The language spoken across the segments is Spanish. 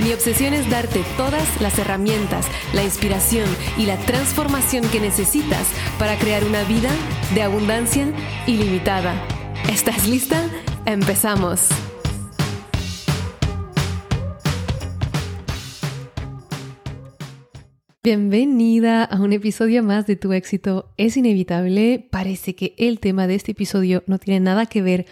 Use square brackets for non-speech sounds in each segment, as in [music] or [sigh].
Mi obsesión es darte todas las herramientas, la inspiración y la transformación que necesitas para crear una vida de abundancia ilimitada. ¿Estás lista? Empezamos. Bienvenida a un episodio más de Tu éxito es inevitable. Parece que el tema de este episodio no tiene nada que ver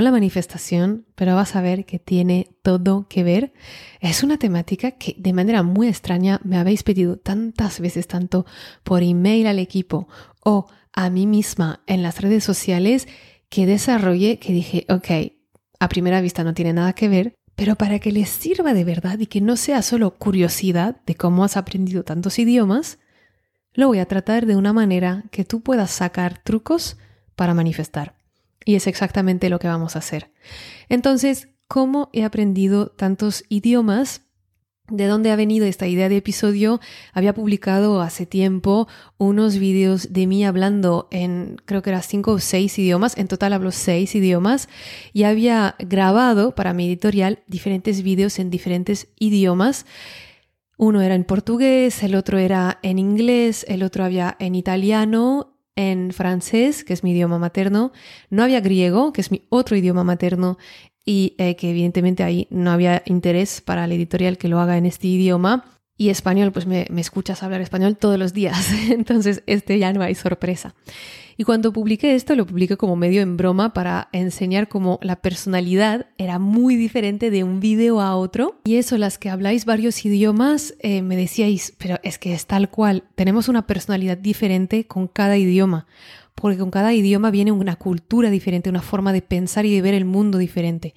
la manifestación, pero vas a ver que tiene todo que ver. Es una temática que de manera muy extraña me habéis pedido tantas veces, tanto por email al equipo o a mí misma en las redes sociales, que desarrollé, que dije, ok, a primera vista no tiene nada que ver, pero para que les sirva de verdad y que no sea solo curiosidad de cómo has aprendido tantos idiomas, lo voy a tratar de una manera que tú puedas sacar trucos para manifestar. Y es exactamente lo que vamos a hacer. Entonces, ¿cómo he aprendido tantos idiomas? ¿De dónde ha venido esta idea de episodio? Había publicado hace tiempo unos vídeos de mí hablando en, creo que eran cinco o seis idiomas, en total hablo seis idiomas, y había grabado para mi editorial diferentes vídeos en diferentes idiomas. Uno era en portugués, el otro era en inglés, el otro había en italiano en francés, que es mi idioma materno, no había griego, que es mi otro idioma materno, y eh, que evidentemente ahí no había interés para la editorial que lo haga en este idioma. Y español, pues me, me escuchas hablar español todos los días, [laughs] entonces este ya no hay sorpresa. Y cuando publiqué esto, lo publiqué como medio en broma para enseñar cómo la personalidad era muy diferente de un vídeo a otro. Y eso, las que habláis varios idiomas, eh, me decíais, pero es que es tal cual, tenemos una personalidad diferente con cada idioma porque con cada idioma viene una cultura diferente, una forma de pensar y de ver el mundo diferente.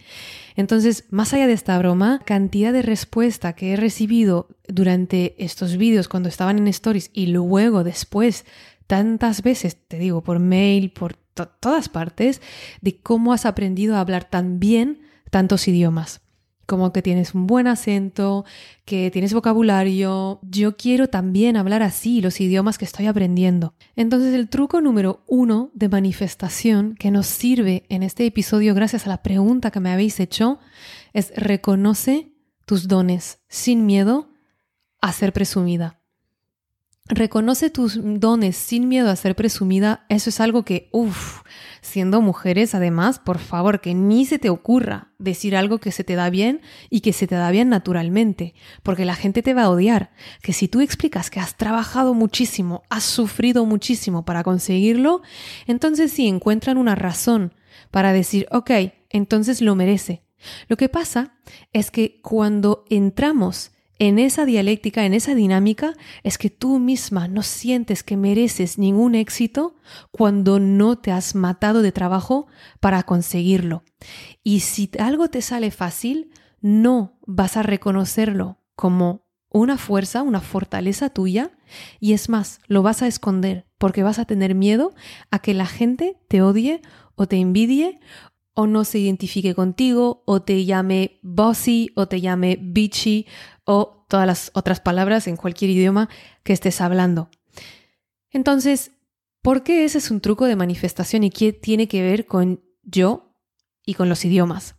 Entonces, más allá de esta broma, cantidad de respuesta que he recibido durante estos vídeos cuando estaban en stories y luego después tantas veces, te digo, por mail, por todas partes, de cómo has aprendido a hablar tan bien tantos idiomas. Como que tienes un buen acento, que tienes vocabulario. Yo quiero también hablar así los idiomas que estoy aprendiendo. Entonces el truco número uno de manifestación que nos sirve en este episodio gracias a la pregunta que me habéis hecho es reconoce tus dones sin miedo a ser presumida. Reconoce tus dones sin miedo a ser presumida. Eso es algo que, uff, siendo mujeres, además, por favor, que ni se te ocurra decir algo que se te da bien y que se te da bien naturalmente, porque la gente te va a odiar. Que si tú explicas que has trabajado muchísimo, has sufrido muchísimo para conseguirlo, entonces sí encuentran una razón para decir, ok, entonces lo merece. Lo que pasa es que cuando entramos en esa dialéctica, en esa dinámica, es que tú misma no sientes que mereces ningún éxito cuando no te has matado de trabajo para conseguirlo. Y si algo te sale fácil, no vas a reconocerlo como una fuerza, una fortaleza tuya, y es más, lo vas a esconder porque vas a tener miedo a que la gente te odie o te envidie o no se identifique contigo, o te llame bossy, o te llame bitchy, o todas las otras palabras en cualquier idioma que estés hablando. Entonces, ¿por qué ese es un truco de manifestación y qué tiene que ver con yo y con los idiomas?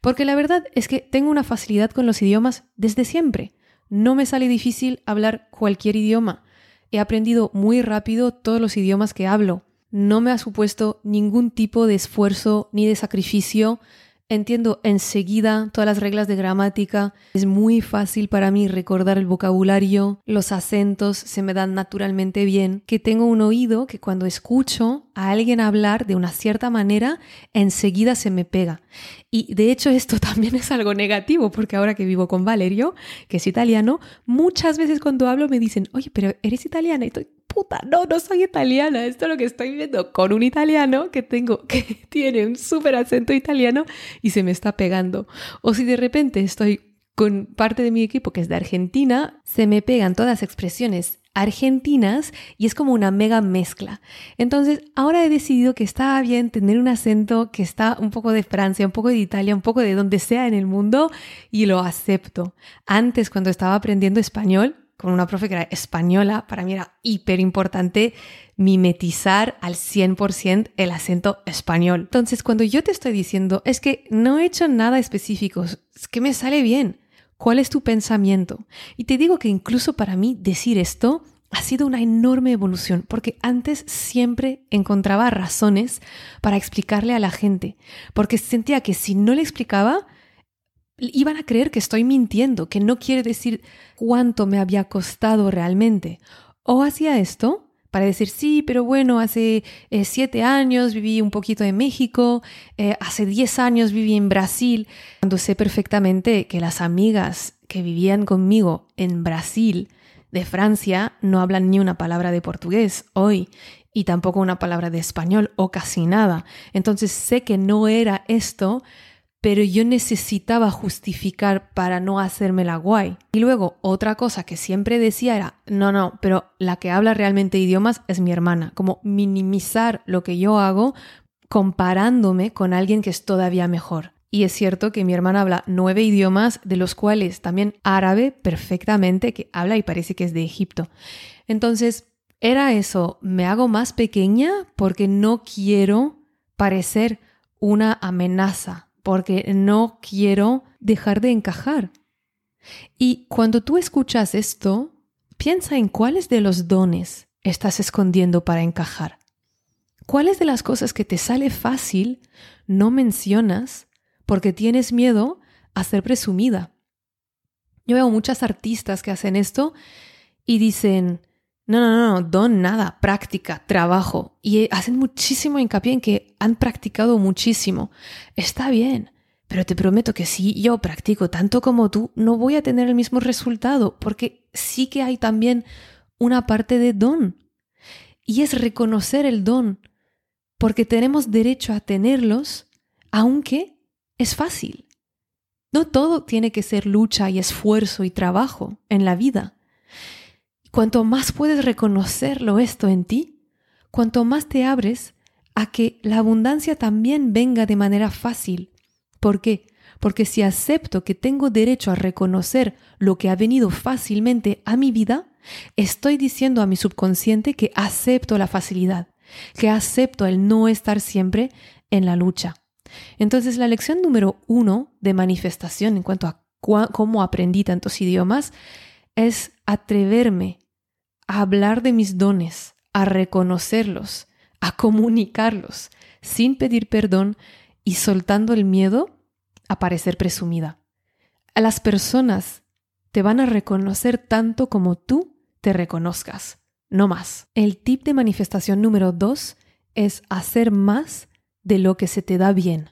Porque la verdad es que tengo una facilidad con los idiomas desde siempre. No me sale difícil hablar cualquier idioma. He aprendido muy rápido todos los idiomas que hablo. No me ha supuesto ningún tipo de esfuerzo ni de sacrificio Entiendo enseguida todas las reglas de gramática. Es muy fácil para mí recordar el vocabulario, los acentos se me dan naturalmente bien, que tengo un oído que cuando escucho a alguien hablar de una cierta manera, enseguida se me pega. Y de hecho esto [laughs] también es algo negativo, porque ahora que vivo con Valerio, que es italiano, muchas veces cuando hablo me dicen, oye, pero eres italiana. Y estoy, no, no soy italiana, esto es lo que estoy viendo con un italiano que tengo, [laughs] que tiene un súper acento italiano y se me está pegando. O si de repente estoy con parte de mi equipo que es de Argentina, se me pegan todas las expresiones argentinas y es como una mega mezcla. Entonces, ahora he decidido que estaba bien tener un acento que está un poco de Francia, un poco de Italia, un poco de donde sea en el mundo y lo acepto. Antes, cuando estaba aprendiendo español, con una profe que era española, para mí era hiper importante mimetizar al 100% el acento español. Entonces, cuando yo te estoy diciendo, es que no he hecho nada específico, es que me sale bien. ¿Cuál es tu pensamiento? Y te digo que incluso para mí decir esto ha sido una enorme evolución, porque antes siempre encontraba razones para explicarle a la gente, porque sentía que si no le explicaba, iban a creer que estoy mintiendo, que no quiere decir cuánto me había costado realmente. O hacía esto para decir, sí, pero bueno, hace eh, siete años viví un poquito en México, eh, hace diez años viví en Brasil, cuando sé perfectamente que las amigas que vivían conmigo en Brasil, de Francia, no hablan ni una palabra de portugués hoy y tampoco una palabra de español o casi nada. Entonces sé que no era esto pero yo necesitaba justificar para no hacerme la guay. Y luego otra cosa que siempre decía era, no, no, pero la que habla realmente idiomas es mi hermana, como minimizar lo que yo hago comparándome con alguien que es todavía mejor. Y es cierto que mi hermana habla nueve idiomas, de los cuales también árabe perfectamente, que habla y parece que es de Egipto. Entonces, era eso, me hago más pequeña porque no quiero parecer una amenaza porque no quiero dejar de encajar. Y cuando tú escuchas esto, piensa en cuáles de los dones estás escondiendo para encajar. ¿Cuáles de las cosas que te sale fácil no mencionas porque tienes miedo a ser presumida? Yo veo muchas artistas que hacen esto y dicen, no, no, no, don nada, práctica, trabajo. Y hacen muchísimo hincapié en que han practicado muchísimo. Está bien, pero te prometo que si yo practico tanto como tú, no voy a tener el mismo resultado, porque sí que hay también una parte de don. Y es reconocer el don, porque tenemos derecho a tenerlos, aunque es fácil. No todo tiene que ser lucha y esfuerzo y trabajo en la vida. Cuanto más puedes reconocerlo esto en ti, cuanto más te abres a que la abundancia también venga de manera fácil. ¿Por qué? Porque si acepto que tengo derecho a reconocer lo que ha venido fácilmente a mi vida, estoy diciendo a mi subconsciente que acepto la facilidad, que acepto el no estar siempre en la lucha. Entonces la lección número uno de manifestación en cuanto a cómo aprendí tantos idiomas es atreverme a hablar de mis dones, a reconocerlos, a comunicarlos, sin pedir perdón y soltando el miedo a parecer presumida. A las personas te van a reconocer tanto como tú te reconozcas, no más. El tip de manifestación número dos es hacer más de lo que se te da bien.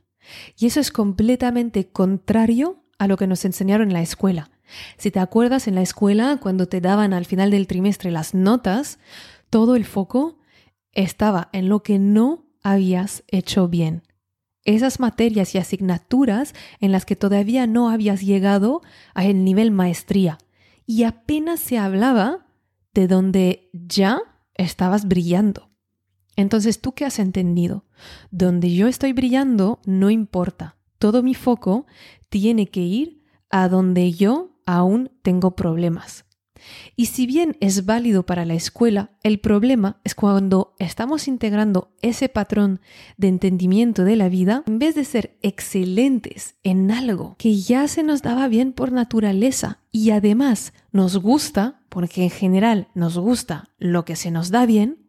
Y eso es completamente contrario a lo que nos enseñaron en la escuela. Si te acuerdas en la escuela, cuando te daban al final del trimestre las notas, todo el foco estaba en lo que no habías hecho bien. Esas materias y asignaturas en las que todavía no habías llegado al nivel maestría. Y apenas se hablaba de donde ya estabas brillando. Entonces, ¿tú qué has entendido? Donde yo estoy brillando no importa. Todo mi foco tiene que ir a donde yo aún tengo problemas. Y si bien es válido para la escuela, el problema es cuando estamos integrando ese patrón de entendimiento de la vida, en vez de ser excelentes en algo que ya se nos daba bien por naturaleza y además nos gusta, porque en general nos gusta lo que se nos da bien,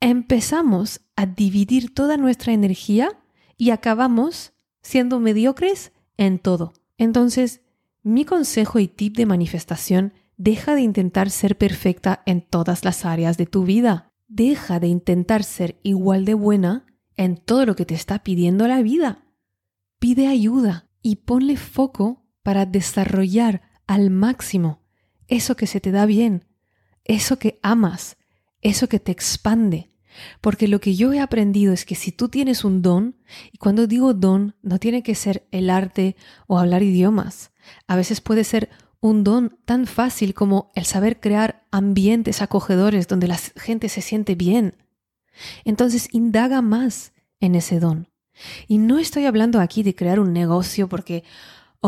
empezamos a dividir toda nuestra energía y acabamos siendo mediocres en todo. Entonces, mi consejo y tip de manifestación, deja de intentar ser perfecta en todas las áreas de tu vida. Deja de intentar ser igual de buena en todo lo que te está pidiendo la vida. Pide ayuda y ponle foco para desarrollar al máximo eso que se te da bien, eso que amas, eso que te expande. Porque lo que yo he aprendido es que si tú tienes un don, y cuando digo don, no tiene que ser el arte o hablar idiomas, a veces puede ser un don tan fácil como el saber crear ambientes acogedores donde la gente se siente bien. Entonces indaga más en ese don. Y no estoy hablando aquí de crear un negocio porque,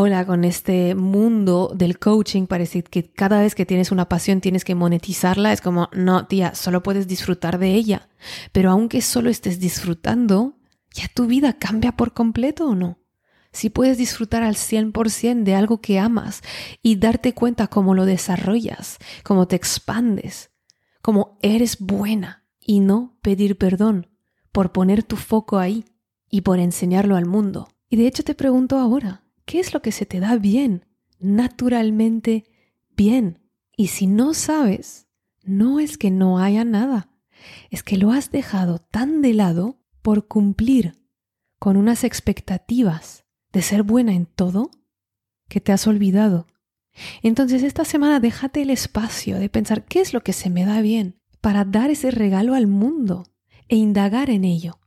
hola, con este mundo del coaching parece que cada vez que tienes una pasión tienes que monetizarla. Es como, no, tía, solo puedes disfrutar de ella. Pero aunque solo estés disfrutando, ¿ya tu vida cambia por completo o no? Si puedes disfrutar al 100% de algo que amas y darte cuenta cómo lo desarrollas, cómo te expandes, cómo eres buena y no pedir perdón por poner tu foco ahí y por enseñarlo al mundo. Y de hecho te pregunto ahora, ¿qué es lo que se te da bien, naturalmente bien? Y si no sabes, no es que no haya nada, es que lo has dejado tan de lado por cumplir con unas expectativas de ser buena en todo que te has olvidado. Entonces esta semana déjate el espacio de pensar qué es lo que se me da bien para dar ese regalo al mundo e indagar en ello.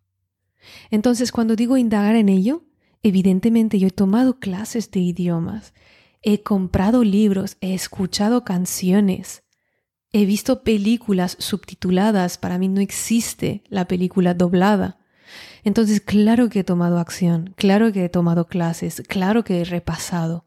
Entonces, cuando digo indagar en ello, evidentemente yo he tomado clases de idiomas, he comprado libros, he escuchado canciones, he visto películas subtituladas, para mí no existe la película doblada. Entonces, claro que he tomado acción, claro que he tomado clases, claro que he repasado.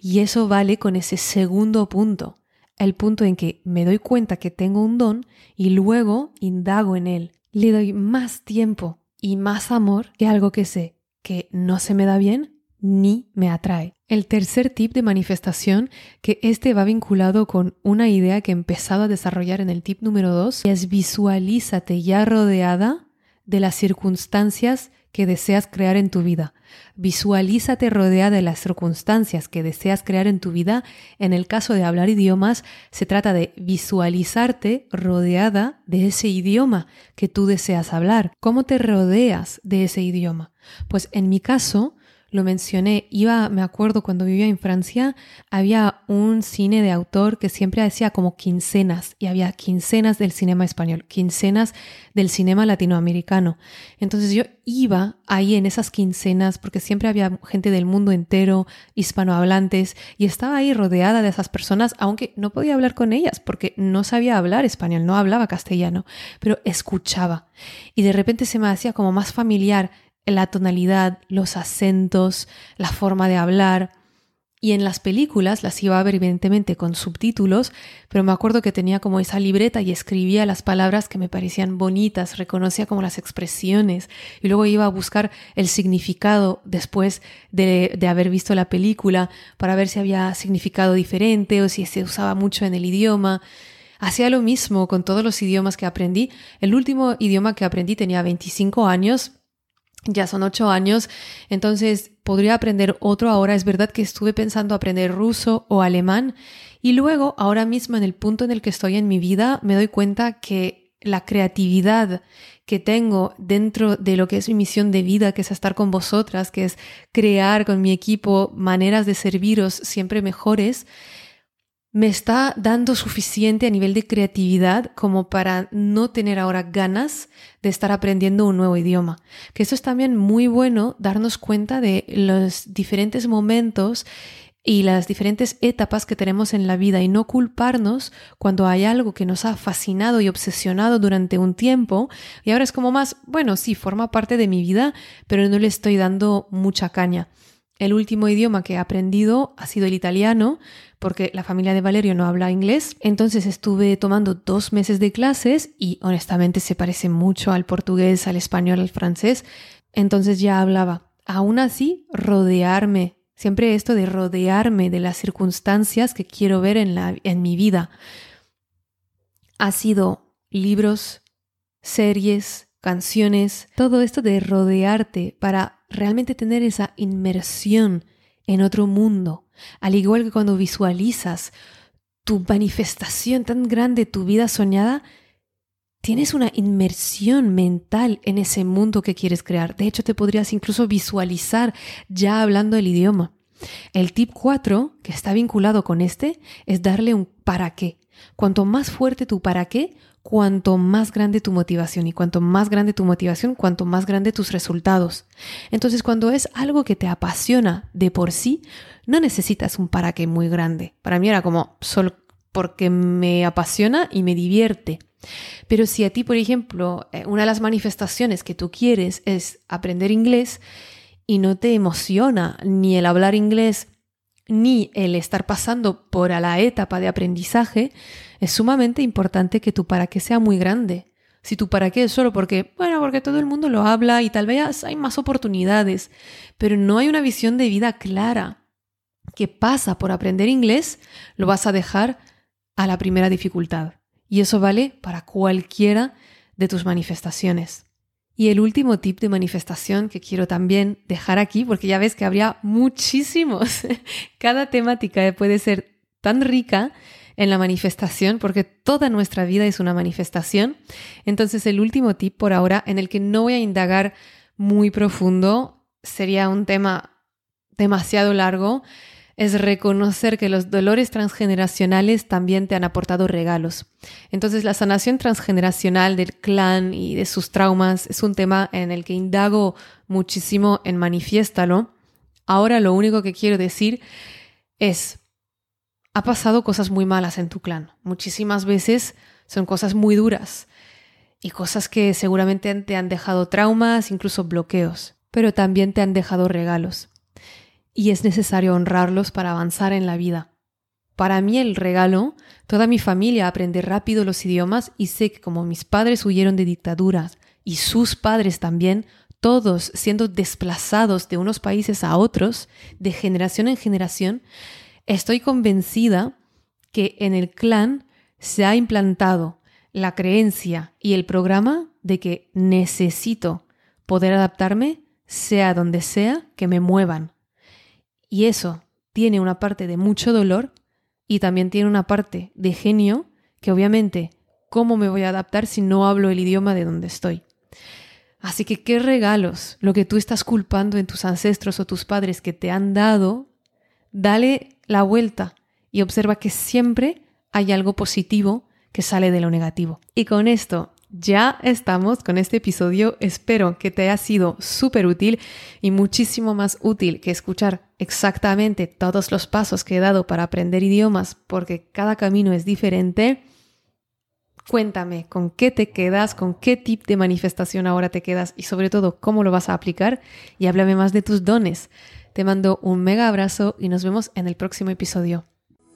Y eso vale con ese segundo punto, el punto en que me doy cuenta que tengo un don y luego indago en él. Le doy más tiempo y más amor que algo que sé que no se me da bien ni me atrae. El tercer tip de manifestación, que este va vinculado con una idea que he empezado a desarrollar en el tip número 2, es visualízate ya rodeada de las circunstancias que deseas crear en tu vida. Visualízate rodeada de las circunstancias que deseas crear en tu vida. En el caso de hablar idiomas, se trata de visualizarte rodeada de ese idioma que tú deseas hablar. ¿Cómo te rodeas de ese idioma? Pues en mi caso, lo mencioné, iba, me acuerdo cuando vivía en Francia, había un cine de autor que siempre hacía como quincenas y había quincenas del cinema español, quincenas del cinema latinoamericano. Entonces yo iba ahí en esas quincenas porque siempre había gente del mundo entero, hispanohablantes, y estaba ahí rodeada de esas personas, aunque no podía hablar con ellas porque no sabía hablar español, no hablaba castellano, pero escuchaba. Y de repente se me hacía como más familiar la tonalidad, los acentos, la forma de hablar. Y en las películas las iba a ver evidentemente con subtítulos, pero me acuerdo que tenía como esa libreta y escribía las palabras que me parecían bonitas, reconocía como las expresiones y luego iba a buscar el significado después de, de haber visto la película para ver si había significado diferente o si se usaba mucho en el idioma. Hacía lo mismo con todos los idiomas que aprendí. El último idioma que aprendí tenía 25 años ya son ocho años, entonces podría aprender otro ahora. Es verdad que estuve pensando aprender ruso o alemán y luego, ahora mismo en el punto en el que estoy en mi vida, me doy cuenta que la creatividad que tengo dentro de lo que es mi misión de vida, que es estar con vosotras, que es crear con mi equipo maneras de serviros siempre mejores, me está dando suficiente a nivel de creatividad como para no tener ahora ganas de estar aprendiendo un nuevo idioma. Que eso es también muy bueno darnos cuenta de los diferentes momentos y las diferentes etapas que tenemos en la vida y no culparnos cuando hay algo que nos ha fascinado y obsesionado durante un tiempo y ahora es como más, bueno, sí, forma parte de mi vida, pero no le estoy dando mucha caña. El último idioma que he aprendido ha sido el italiano, porque la familia de Valerio no habla inglés. Entonces estuve tomando dos meses de clases y honestamente se parece mucho al portugués, al español, al francés. Entonces ya hablaba. Aún así, rodearme. Siempre esto de rodearme de las circunstancias que quiero ver en, la, en mi vida. Ha sido libros, series, canciones, todo esto de rodearte para realmente tener esa inmersión en otro mundo, al igual que cuando visualizas tu manifestación tan grande, tu vida soñada, tienes una inmersión mental en ese mundo que quieres crear. De hecho, te podrías incluso visualizar ya hablando el idioma. El tip 4, que está vinculado con este, es darle un para qué. Cuanto más fuerte tu para qué, cuanto más grande tu motivación y cuanto más grande tu motivación, cuanto más grande tus resultados. Entonces, cuando es algo que te apasiona de por sí, no necesitas un para qué muy grande. Para mí era como solo porque me apasiona y me divierte. Pero si a ti, por ejemplo, eh, una de las manifestaciones que tú quieres es aprender inglés y no te emociona ni el hablar inglés ni el estar pasando por a la etapa de aprendizaje, es sumamente importante que tu para qué sea muy grande. Si tu para qué es solo porque, bueno, porque todo el mundo lo habla y tal vez hay más oportunidades, pero no hay una visión de vida clara que pasa por aprender inglés, lo vas a dejar a la primera dificultad. Y eso vale para cualquiera de tus manifestaciones. Y el último tip de manifestación que quiero también dejar aquí, porque ya ves que habría muchísimos. [laughs] Cada temática puede ser tan rica en la manifestación, porque toda nuestra vida es una manifestación. Entonces el último tip por ahora, en el que no voy a indagar muy profundo, sería un tema demasiado largo, es reconocer que los dolores transgeneracionales también te han aportado regalos. Entonces la sanación transgeneracional del clan y de sus traumas es un tema en el que indago muchísimo en Manifiéstalo. Ahora lo único que quiero decir es, ha pasado cosas muy malas en tu clan. Muchísimas veces son cosas muy duras y cosas que seguramente te han dejado traumas, incluso bloqueos, pero también te han dejado regalos y es necesario honrarlos para avanzar en la vida. Para mí el regalo, toda mi familia aprende rápido los idiomas y sé que como mis padres huyeron de dictaduras y sus padres también, todos siendo desplazados de unos países a otros, de generación en generación, estoy convencida que en el clan se ha implantado la creencia y el programa de que necesito poder adaptarme sea donde sea que me muevan, y eso tiene una parte de mucho dolor y también tiene una parte de genio que obviamente, ¿cómo me voy a adaptar si no hablo el idioma de donde estoy? Así que qué regalos, lo que tú estás culpando en tus ancestros o tus padres que te han dado, dale la vuelta y observa que siempre hay algo positivo que sale de lo negativo. Y con esto ya estamos con este episodio. Espero que te haya sido súper útil y muchísimo más útil que escuchar exactamente todos los pasos que he dado para aprender idiomas porque cada camino es diferente. Cuéntame con qué te quedas, con qué tip de manifestación ahora te quedas y sobre todo cómo lo vas a aplicar y háblame más de tus dones. Te mando un mega abrazo y nos vemos en el próximo episodio.